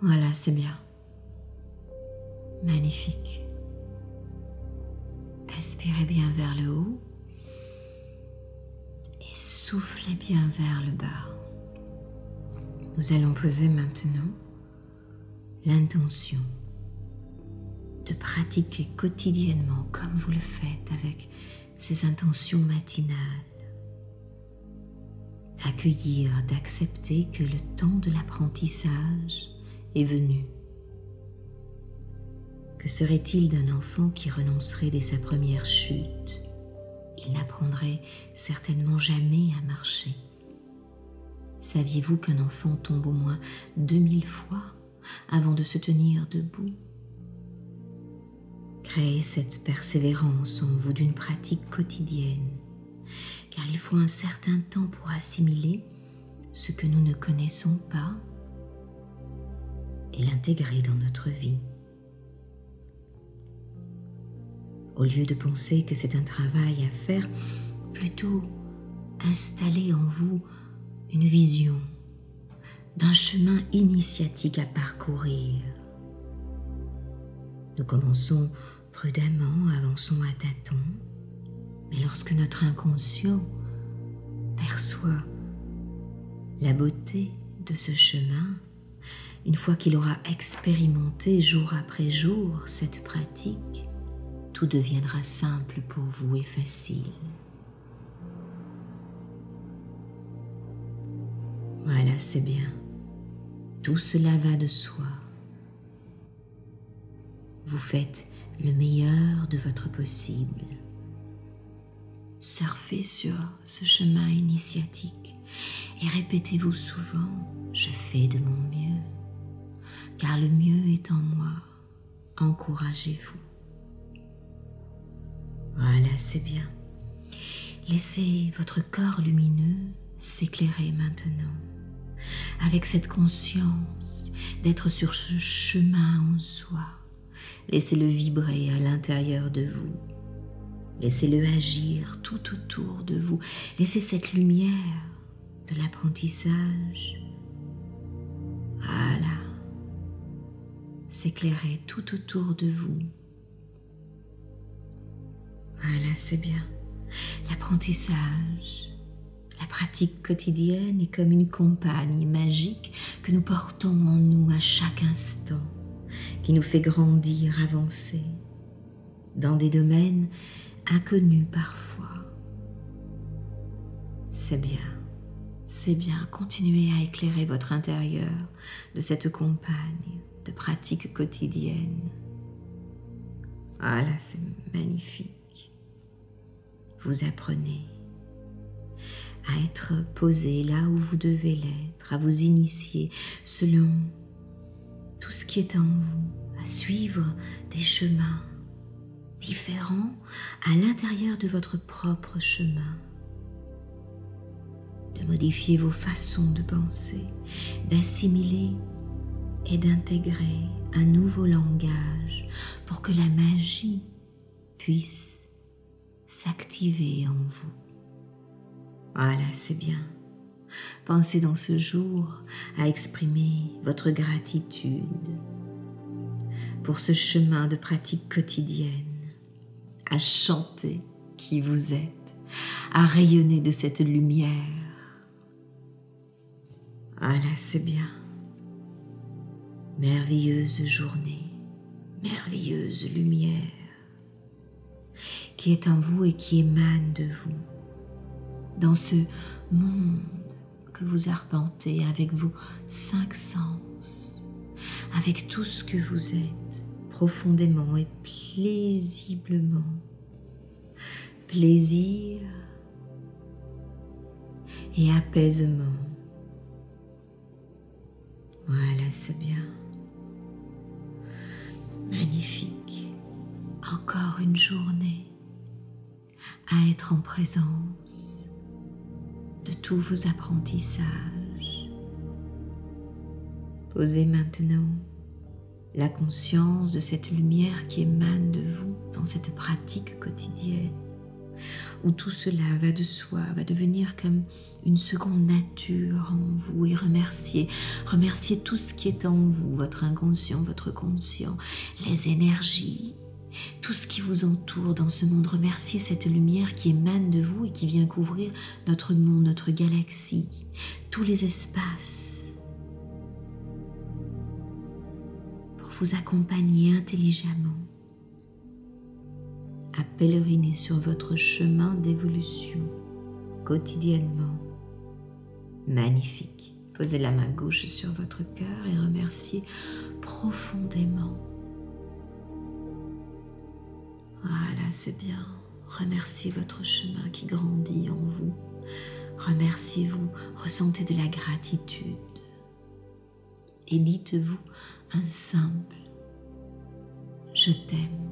Voilà, c'est bien. Magnifique. Inspirez bien vers le haut et soufflez bien vers le bas. Nous allons poser maintenant l'intention de pratiquer quotidiennement comme vous le faites avec ces intentions matinales, d'accueillir, d'accepter que le temps de l'apprentissage est venu. Que serait-il d'un enfant qui renoncerait dès sa première chute? Il n'apprendrait certainement jamais à marcher. Saviez-vous qu'un enfant tombe au moins 2000 fois avant de se tenir debout? Créez cette persévérance en vous d'une pratique quotidienne, car il faut un certain temps pour assimiler ce que nous ne connaissons pas et l'intégrer dans notre vie. Au lieu de penser que c'est un travail à faire, plutôt installez en vous une vision d'un chemin initiatique à parcourir. Nous commençons prudemment, avançons à tâtons, mais lorsque notre inconscient perçoit la beauté de ce chemin, une fois qu'il aura expérimenté jour après jour cette pratique, tout deviendra simple pour vous et facile. Voilà, c'est bien. Tout cela va de soi. Vous faites le meilleur de votre possible. Surfez sur ce chemin initiatique et répétez-vous souvent, je fais de mon mieux, car le mieux est en moi. Encouragez-vous. Voilà, c'est bien. Laissez votre corps lumineux s'éclairer maintenant, avec cette conscience d'être sur ce chemin en soi. Laissez-le vibrer à l'intérieur de vous. Laissez-le agir tout autour de vous. Laissez cette lumière de l'apprentissage, voilà, s'éclairer tout autour de vous voilà, c'est bien. L'apprentissage, la pratique quotidienne est comme une compagne magique que nous portons en nous à chaque instant, qui nous fait grandir, avancer, dans des domaines inconnus parfois. C'est bien, c'est bien, continuez à éclairer votre intérieur de cette compagne de pratique quotidienne. Ah c'est magnifique vous apprenez à être posé là où vous devez l'être, à vous initier selon tout ce qui est en vous, à suivre des chemins différents à l'intérieur de votre propre chemin, de modifier vos façons de penser, d'assimiler et d'intégrer un nouveau langage pour que la magie puisse s'activer en vous. Voilà, c'est bien. Pensez dans ce jour à exprimer votre gratitude pour ce chemin de pratique quotidienne, à chanter qui vous êtes, à rayonner de cette lumière. Voilà, c'est bien. Merveilleuse journée, merveilleuse lumière qui est en vous et qui émane de vous. Dans ce monde que vous arpentez avec vos cinq sens, avec tout ce que vous êtes, profondément et plaisiblement. Plaisir et apaisement. Voilà, c'est bien. Magnifique. Encore une journée à être en présence de tous vos apprentissages. Posez maintenant la conscience de cette lumière qui émane de vous dans cette pratique quotidienne, où tout cela va de soi, va devenir comme une seconde nature en vous et remercier, remercier tout ce qui est en vous, votre inconscient, votre conscient, les énergies, tout ce qui vous entoure dans ce monde. Remercier cette lumière qui émane de vous et qui vient couvrir notre monde, notre galaxie, tous les espaces vous accompagner intelligemment pèleriner sur votre chemin d'évolution quotidiennement. Magnifique. Posez la main gauche sur votre cœur et remerciez profondément. Voilà, c'est bien. Remerciez votre chemin qui grandit en vous. Remerciez-vous, ressentez de la gratitude. Et dites-vous un simple Je t'aime.